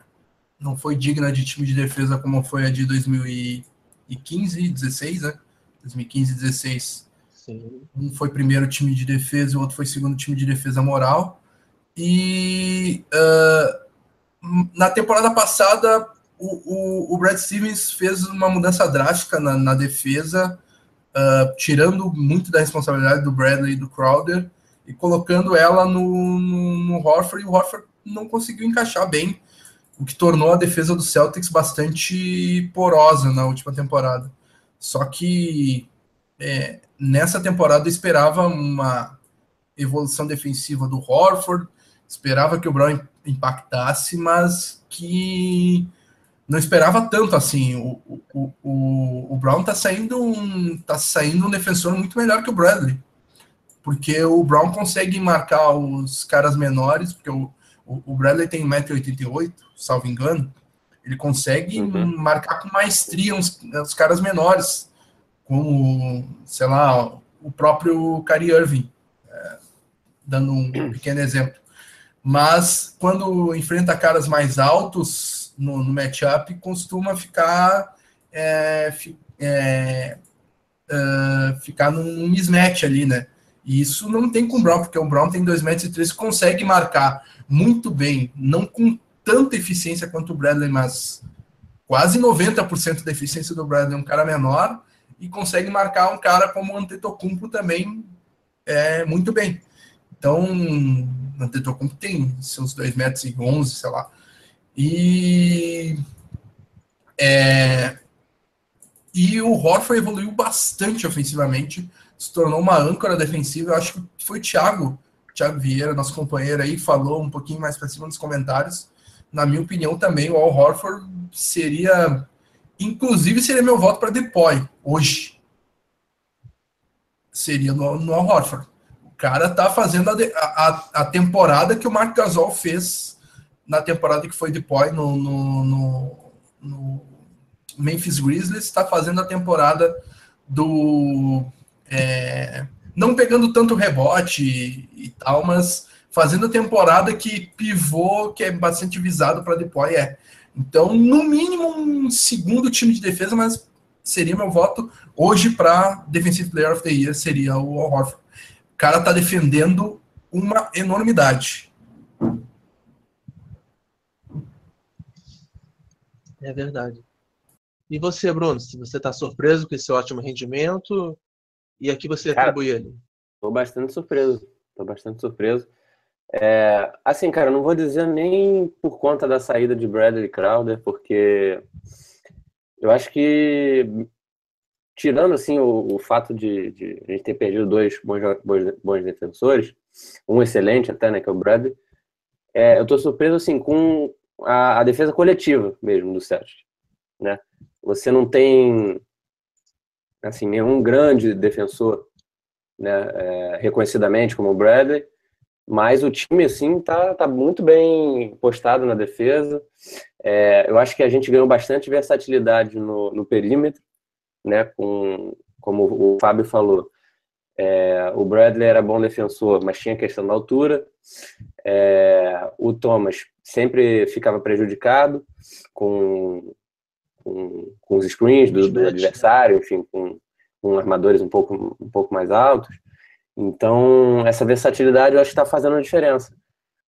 não foi digna de time de defesa como foi a de 2015, 16, né? 2015, 16. Sim. Um foi primeiro time de defesa, e o outro foi segundo time de defesa moral. E uh, na temporada passada, o, o, o, Brad Stevens fez uma mudança drástica na, na defesa, uh, tirando muito da responsabilidade do Bradley e do Crowder e colocando ela no, no, no Horford, e o Horford não conseguiu encaixar bem, o que tornou a defesa do Celtics bastante porosa na última temporada. Só que é, nessa temporada eu esperava uma evolução defensiva do Horford, esperava que o Brown impactasse, mas que não esperava tanto assim. O, o, o, o Brown tá saindo um tá saindo um defensor muito melhor que o Bradley porque o Brown consegue marcar os caras menores, porque o, o, Bradley tem 1,88m, salvo engano, ele consegue uhum. marcar com maestria os, os caras menores, como, sei lá, o próprio Kyrie Irving, é, dando um pequeno exemplo. Mas quando enfrenta caras mais altos no, no matchup, costuma ficar é, é, uh, ficar num mismatch ali, né? E isso não tem com o Brown, porque o Brown tem 2,3 metros e consegue marcar muito bem, não com tanta eficiência quanto o Bradley, mas quase 90% da eficiência do Bradley, um cara menor, e consegue marcar um cara como o Antetokounmpo também é, muito bem. Então, o Antetokounmpo tem seus 2 metros e 11, sei lá. E é, e o Horford evoluiu bastante ofensivamente, se tornou uma âncora defensiva. Eu acho que foi o Thiago, Thiago Vieira, nosso companheiro aí, falou um pouquinho mais para cima nos comentários. Na minha opinião, também o Al Horford seria, inclusive, seria meu voto para Depoy hoje. Seria no, no Al Horford. O cara tá fazendo a, a, a, temporada que o Mark Gasol fez na temporada que foi Depoy no, no, no, no Memphis Grizzlies, está fazendo a temporada do é, não pegando tanto rebote e, e, tal, mas fazendo a temporada que pivô, que é bastante visado para deploy é. Então, no mínimo, um segundo time de defesa, mas seria meu voto hoje para Defensive Player of the Year, seria o Horford. O cara tá defendendo uma enormidade. É verdade. E você, Bruno, se você está surpreso com esse ótimo rendimento, e aqui você cara, atribui ele? Estou bastante surpreso. Estou bastante surpreso. É, assim, cara, não vou dizer nem por conta da saída de Bradley Crowder, porque eu acho que tirando assim o, o fato de, de, a gente ter perdido dois bons, bons, bons, defensores, um excelente até, né, que é o Bradley, é, eu estou surpreso assim com a, a, defesa coletiva mesmo do Celtics, né? Você não tem assim, nenhum grande defensor, né, é, reconhecidamente como o Bradley, mas o time, assim, tá, tá muito bem postado na defesa. É, eu acho que a gente ganhou bastante versatilidade no, no perímetro, né, com, como o Fábio falou. É, o Bradley era bom defensor, mas tinha questão da altura. É, o Thomas sempre ficava prejudicado com com, com os screens do, do adversário, enfim, com, com armadores um pouco, um pouco mais altos. Então, essa versatilidade eu acho que está fazendo a diferença,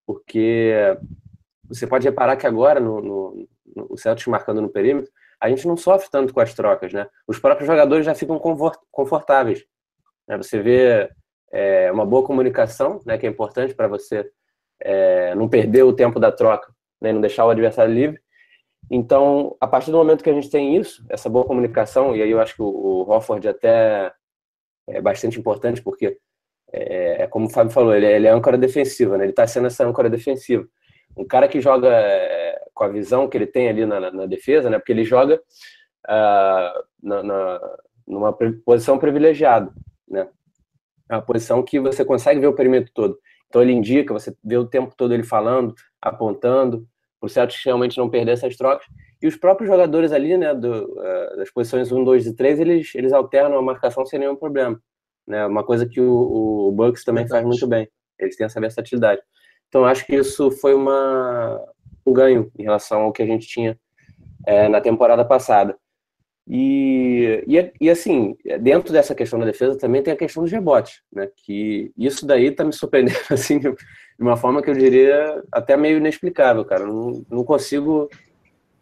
porque você pode reparar que agora, no, no, no, o Celtics marcando no perímetro, a gente não sofre tanto com as trocas, né? Os próprios jogadores já ficam confortáveis. Né? Você vê é, uma boa comunicação, né, que é importante para você é, não perder o tempo da troca, né, não deixar o adversário livre, então, a partir do momento que a gente tem isso, essa boa comunicação, e aí eu acho que o, Hofford até é bastante importante, porque é como o Fábio falou, ele, ele é âncora defensiva, né? Ele está sendo essa âncora defensiva. Um cara que joga é, com a visão que ele tem ali na, na defesa, né? Porque ele joga uh, na, na, numa posição privilegiada, né? É uma posição que você consegue ver o perímetro todo. Então ele indica, você vê o tempo todo ele falando, apontando, por certo realmente não perder essas trocas. E os próprios jogadores ali, né, do, uh, das posições 1, 2 e 3, eles, eles alternam a marcação sem nenhum problema. Né? Uma coisa que o, o Bucks também Verdade. faz muito bem. Eles têm essa versatilidade. Então acho que isso foi uma, um ganho em relação ao que a gente tinha é, na temporada passada. E, e, e, assim, dentro dessa questão da defesa também tem a questão dos rebotes, né? Que isso daí tá me surpreendendo assim de uma forma que eu diria até meio inexplicável, cara. Não, não consigo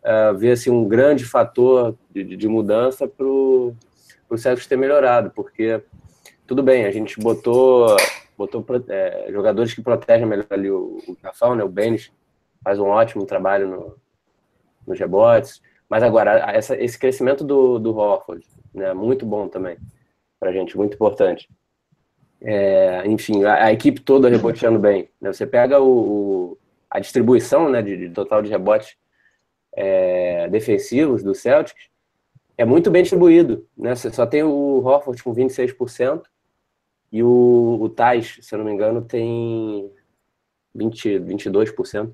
uh, ver assim um grande fator de, de mudança para o Celtics ter melhorado, porque tudo bem, a gente botou botou é, jogadores que protegem melhor ali o, o Cafão, né? O Benes faz um ótimo trabalho no, nos rebotes. Mas agora, essa, esse crescimento do, do Horford, né, muito bom também para a gente, muito importante. É, enfim, a, a, equipe toda reboteando bem. Né? Você pega o, o, a distribuição né, de, de total de rebotes é, defensivos do Celtics, é muito bem distribuído. Né? Você só tem o Horford com 26% e o, o Tais, se eu não me engano, tem 20, 22%.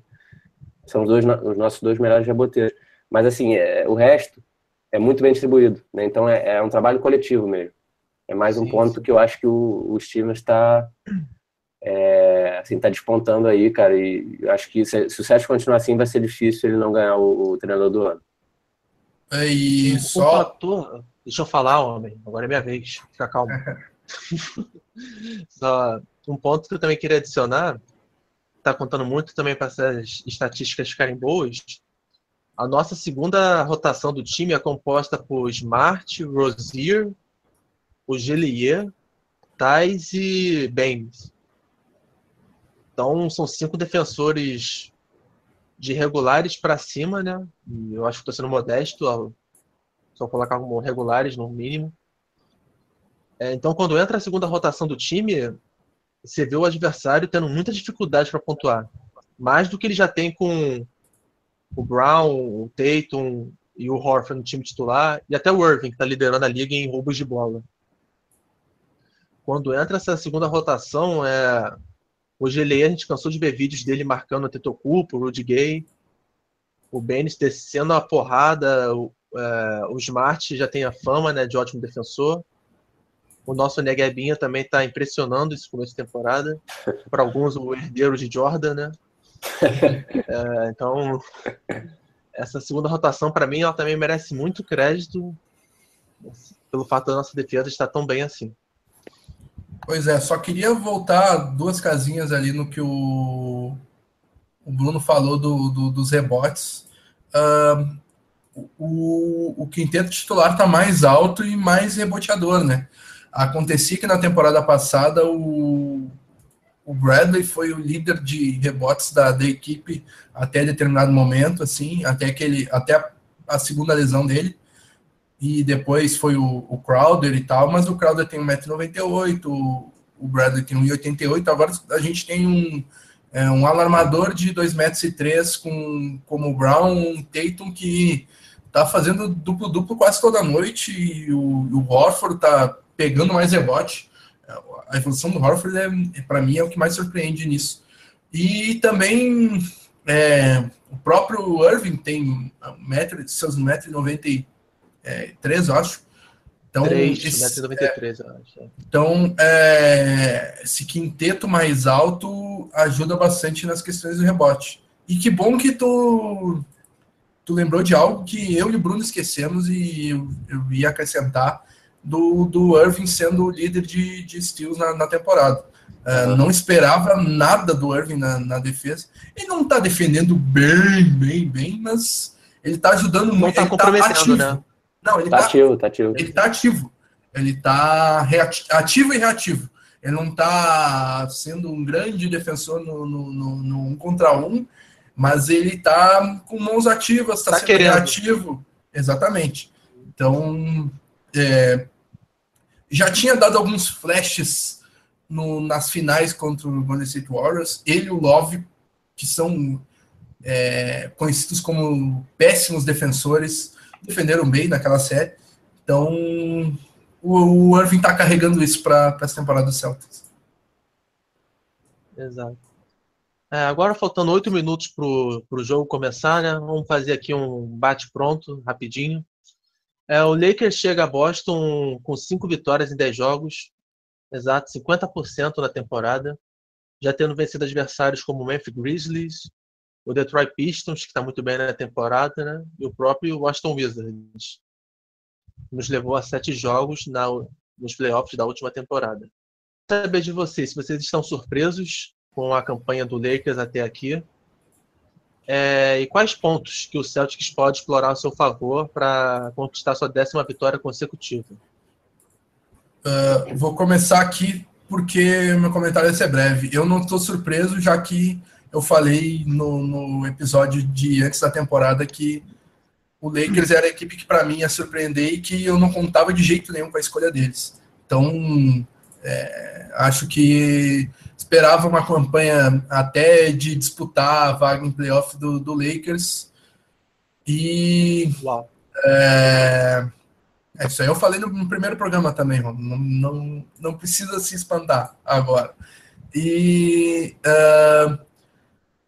São os, dois, os nossos dois melhores reboteiros. Mas, assim, é, o resto é muito bem distribuído. Né? Então, é, é, um trabalho coletivo mesmo. É mais um sim, ponto sim. que eu acho que o, o Stevens está é, assim, tá despontando aí, cara. E eu acho que se, se o Sérgio continuar assim, vai ser difícil ele não ganhar o, o treinador do ano. É, e só... Fator... Deixa eu falar, homem. Agora é minha vez. Fica calmo. só um ponto que eu também queria adicionar, tá contando muito também para essas estatísticas ficarem boas, a nossa segunda rotação do time é composta por Smart, Rosier, o Gelier, Tais e Baines. Então são cinco defensores de regulares para cima, né? E eu acho que estou sendo modesto, só colocar como regulares no mínimo. É, então quando entra a segunda rotação do time, você vê o adversário tendo muita dificuldade para pontuar. Mais do que ele já tem com o Brown, o Tatum e o Horford no time titular, e até o Irving, que está liderando a liga em roubos de bola. Quando entra essa segunda rotação, é... o GLE a gente cansou de ver vídeos dele marcando o Tetocupo, o Rudy Gay, o Benes descendo a porrada, o, é... o Smart já tem a fama né, de ótimo defensor. O nosso Neguebinha também está impressionando esse começo de temporada. Para alguns, o herdeiro de Jordan, né? É, então, essa segunda rotação, para mim, ela também merece muito crédito pelo fato da nossa defesa estar tão bem assim. Pois é, só queria voltar duas casinhas ali no que o, o Bruno falou do, do dos rebotes. Uh, o, o quinteto titular está mais alto e mais reboteador, né? Acontecia que na temporada passada o, o Bradley foi o líder de rebotes da, da equipe até determinado momento, assim, até que ele, até a, segunda lesão dele. E depois foi o, o, Crowder e tal, mas o Crowder tem 1,98m, o, o Bradley tem 1,88m. Agora a gente tem um, é, um alarmador de 2,3m com como o Brown, um Tatum que tá fazendo duplo-duplo quase toda noite e o, o Horford tá pegando mais rebote a evolução do Horford, é, para mim, é o que mais surpreende nisso. E também é, o próprio Irving tem metro, seus 1,93m, eu acho. Então, 3, esse, 93, é, eu acho. É. Então, é, esse quinteto mais alto ajuda bastante nas questões do rebote. E que bom que tu, tu lembrou de algo que eu e o Bruno esquecemos e eu, eu ia acrescentar, do, do Irving sendo o líder de, de steals na, na temporada. Uh, não esperava nada do Irving na, na defesa. Ele não está defendendo bem, bem, bem, mas ele está ajudando muito. Não está comprometendo, ativo. né? Não, ele está tá ativo, tá ativo. Ele está ativo. Ele está ativo e reativo. Ele não está sendo um grande defensor no, no, no, no, um contra um, mas ele está com mãos ativas, está tá sendo querendo. reativo. Exatamente. Então, é, já tinha dado alguns flashes no, nas finais contra o Golden State Warriors. Ele e o Love, que são é, conhecidos como péssimos defensores, defenderam bem naquela série. Então, o, o Irving está carregando isso para essa temporada do Celtics. Exato. É, agora, faltando oito minutos para o jogo começar, né? Vamos fazer aqui um bate-pronto, rapidinho. É, o Lakers chega a Boston com cinco vitórias em dez jogos, exato, 50% na temporada, já tendo vencido adversários como o Memphis Grizzlies, o Detroit Pistons, que está muito bem na temporada, né? e o próprio Washington Wizards. Nos levou a sete jogos na, nos playoffs da última temporada. Saber de vocês, se vocês estão surpresos com a campanha do Lakers até aqui, é, e quais pontos que o Celtics pode explorar a seu favor para conquistar sua décima vitória consecutiva? Uh, vou começar aqui porque meu comentário vai ser breve. Eu não estou surpreso, já que eu falei no, no, episódio de antes da temporada que o Lakers era a equipe que para mim ia surpreender e que eu não contava de jeito nenhum com a escolha deles. Então, é, acho que esperava uma campanha até de disputar a vaga em playoff do, do Lakers. E. Uau. É, é isso aí. Eu falei no, no primeiro programa também, não, não, não precisa se espantar agora. E. Uh,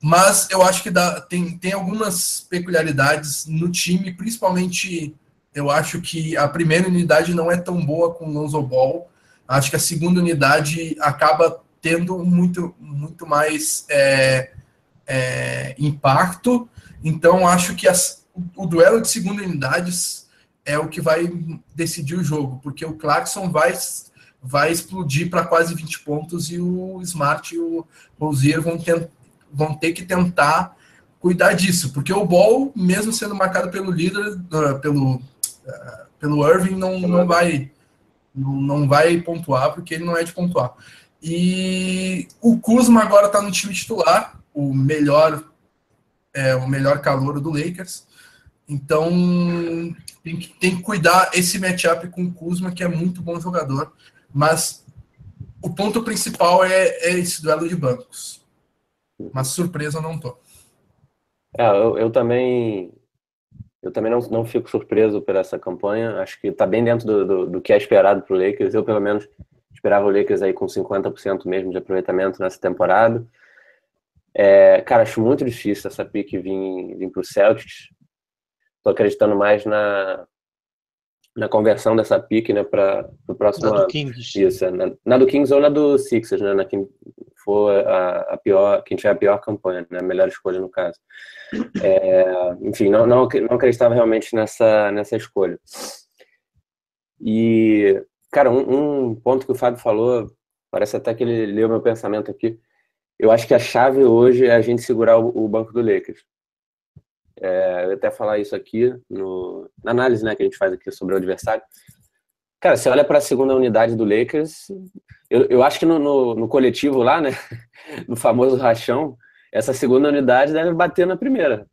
mas eu acho que dá, tem, tem algumas peculiaridades no time, principalmente eu acho que a primeira unidade não é tão boa com o Lonzo Ball. Acho que a segunda unidade acaba tendo muito, muito mais é, é, impacto. Então, acho que as, o, o duelo de segunda unidades é o que vai decidir o jogo, porque o Clarkson vai, vai explodir para quase 20 pontos e o Smart e o Rosier vão tentar vão ter que tentar cuidar disso, porque o Ball, mesmo sendo marcado pelo líder, uh, pelo, uh, pelo Irving, não, não vai não, não vai pontuar, porque ele não é de pontuar. E o Kuzma agora está no time titular, o melhor é, o melhor calor do Lakers. Então tem que, tem que cuidar esse matchup com o Kuzma, que é muito bom jogador. Mas o ponto principal é, é esse duelo de bancos. Mas surpresa não tô. É, eu, eu também eu também não, não fico surpreso por essa campanha. Acho que está bem dentro do, do, do, que é esperado para o Lakers. Eu, pelo menos, esperava o Lakers aí com 50% mesmo de aproveitamento nessa temporada. É, cara, acho muito difícil essa pique vir, vir para o Celtics. Estou acreditando mais na, na conversão dessa pique né, para o próximo na ano. Do Kings. Isso, na, na, do Kings ou na do Sixers, né, na, que for a, a, pior, quem tiver a pior campanha, né, a melhor escolha no caso. É, enfim, não, não, não acreditava realmente nessa, nessa escolha. E, cara, um, um ponto que o Fábio falou, parece até que ele leu meu pensamento aqui. Eu acho que a chave hoje é a gente segurar o, o banco do Lakers. É, eu até falar isso aqui no, na análise né, que a gente faz aqui sobre o adversário. Cara, você olha para a segunda unidade do Lakers, eu, eu acho que no, no, no, coletivo lá, né, no famoso rachão, essa segunda unidade deve bater na primeira.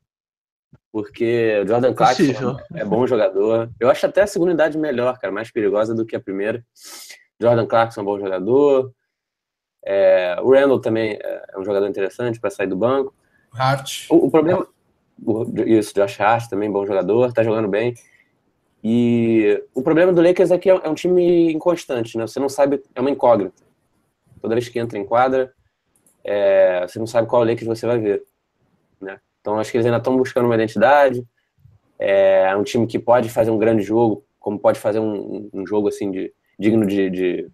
Porque o Jordan Clarkson é bom jogador. Eu acho até a segunda unidade melhor, cara, mais perigosa do que a primeira. Jordan Clarkson é um bom jogador. É, o Randall também é um jogador interessante para sair do banco. Hart. O, o problema, isso, Josh Hart também, bom jogador, tá jogando bem. E o problema do Lakers é que é um time inconstante, né? Você não sabe, é uma incógnita. Toda vez que entra em quadra, é, você não sabe qual Lakers você vai ver? Então acho que eles ainda estão buscando uma identidade. É um time que pode fazer um grande jogo, como pode fazer um, um jogo assim de digno de, de,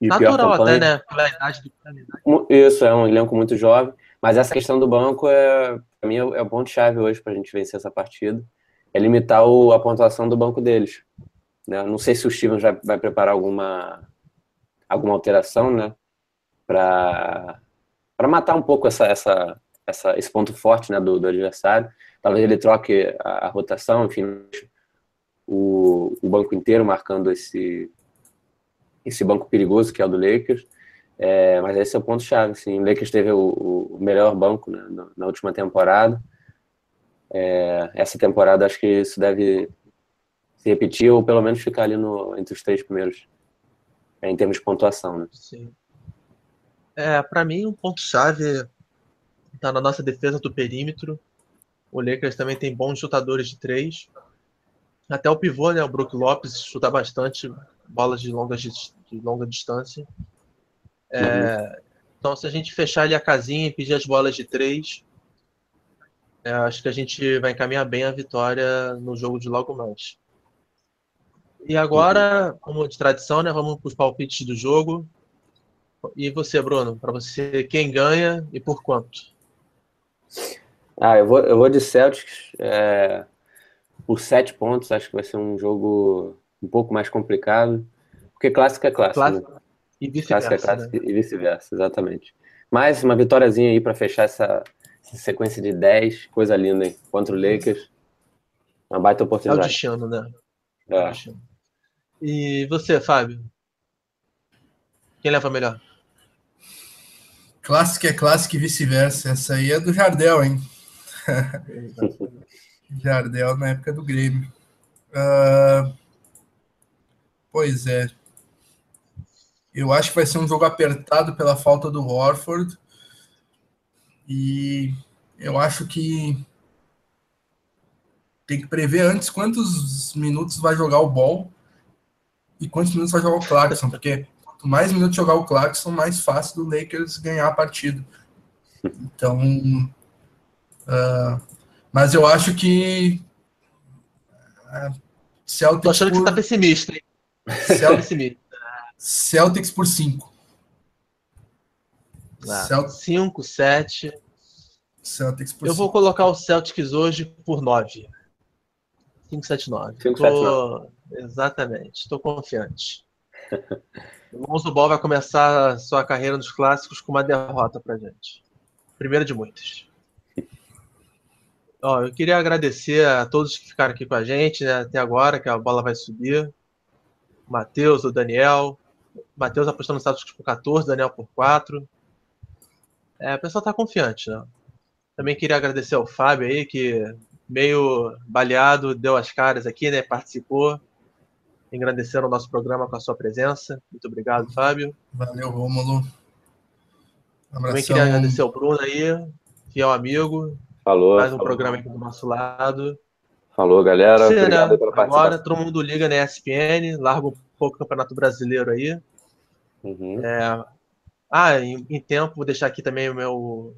de Natural até, né? Pela idade do Isso, é um elenco muito jovem. Mas essa questão do banco é, para mim, é o ponto-chave hoje para a gente vencer essa partida. É limitar o, a pontuação do banco deles. Né? Não sei se o Steven já vai preparar alguma, alguma alteração, né? Para matar um pouco essa, essa, essa, esse ponto forte né, do, do adversário. Talvez ele troque a, a rotação, enfim, o, o banco inteiro marcando esse, esse banco perigoso que é o do Lakers. É, mas esse é o ponto-chave. Assim. O Lakers teve o, o melhor banco né, na última temporada. É, essa temporada acho que isso deve se repetir ou pelo menos ficar ali no, entre os três primeiros. é, em termos de pontuação, né? Sim. É, para mim, um ponto-chave está na nossa defesa do perímetro. O Lakers também tem bons chutadores de três. Até o pivô, né, o Brook Lopes, chuta bastante bolas de longa, de longa distância. É, uhum. Então, se a gente fechar ali a casinha e pedir as bolas de três, é, acho que a gente vai encaminhar bem a vitória no jogo de logo mais. E agora, como de tradição, né, vamos para os palpites do jogo. E você, Bruno? Para você, quem ganha e por quanto? Ah, eu vou, eu vou de Celtics é, por sete pontos. Acho que vai ser um jogo um pouco mais complicado. Porque clássico é clássico. clássico. Né? E vice-versa. Clássico é clássico né? e vice-versa, exatamente. Mais uma vitóriazinha aí para fechar essa, essa, sequência de 10. Coisa linda, hein? Contra o Lakers. Uma baita oportunidade. É o destino, né? É. é e você, Fábio? Quem leva melhor? Clássico é clássico e vice-versa. Essa aí é do Jardel, hein? Jardel na época do Grêmio. Uh, pois é. Eu acho que vai ser um jogo apertado pela falta do Horford. E eu acho que tem que prever antes quantos minutos vai jogar o Ball e quantos minutos vai jogar o Clarkson, porque quanto mais minutos jogar o Clarkson, mais fácil do Lakers ganhar a partida. Então, uh, mas eu acho que uh, Celtics Tô achando por, que você tá pessimista, hein? Celtics, Celtics por 5. 5, 7. Celtics por Eu cinco. vou colocar o Celtics hoje por 9. 5, 7, 9. 5, 7, 9. Exatamente, estou confiante. O Lonzo Ball vai começar sua carreira nos clássicos com uma derrota pra gente. Primeira de muitas. Ó, eu queria agradecer a todos que ficaram aqui com a gente né, até agora, que a bola vai subir. O Matheus, o Daniel. Matheus apostando no status por 14, Daniel por 4. É, o pessoal tá confiante, né? Também queria agradecer ao Fábio aí, que meio baleado deu as caras aqui, né? Participou engrandeceram o nosso programa com a sua presença. Muito obrigado, Fábio. Valeu, Rômulo. Um Também queria agradecer ao Bruno aí, fiel amigo. Falou. Mais um falou. programa aqui do nosso lado. Falou, galera. Você, Obrigado né? pela participação. Agora todo mundo liga na ESPN, larga um pouco o Campeonato Brasileiro aí. Uhum. É... Ah, em, em, tempo, vou deixar aqui também o meu,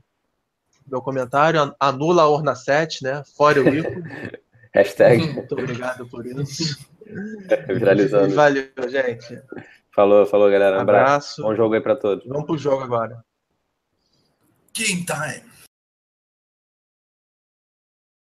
meu comentário. Anula a Orna 7, né? Fora o Ico. Hashtag. Muito obrigado por isso. Viralizando. Valeu, gente. Falou, falou, galera. Um abraço. abraço. Bom jogo aí para todos. Vamos pro jogo agora. Game time.